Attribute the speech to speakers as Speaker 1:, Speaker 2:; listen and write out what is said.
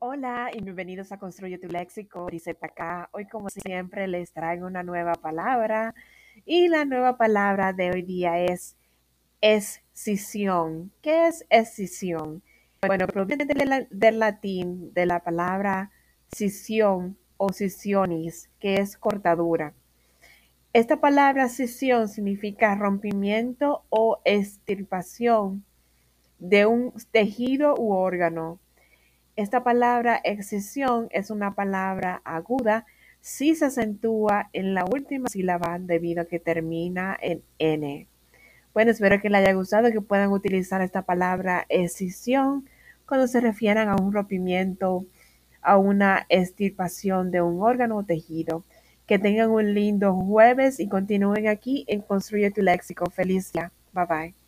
Speaker 1: Hola y bienvenidos a Construye tu Léxico, dice acá. Hoy como siempre les traigo una nueva palabra y la nueva palabra de hoy día es escisión. ¿Qué es escisión? Bueno, proviene del, latín de la palabra cisión o cisionis, que es cortadura. Esta palabra cisión significa rompimiento o extirpación de un tejido u órgano esta palabra excisión es una palabra aguda si se acentúa en la última sílaba debido a que termina en N. Bueno, espero que les haya gustado, que puedan utilizar esta palabra excisión cuando se refieran a un rompimiento, a una extirpación de un órgano o tejido. Que tengan un lindo jueves y continúen aquí en Construye tu Léxico. Feliz día. Bye bye.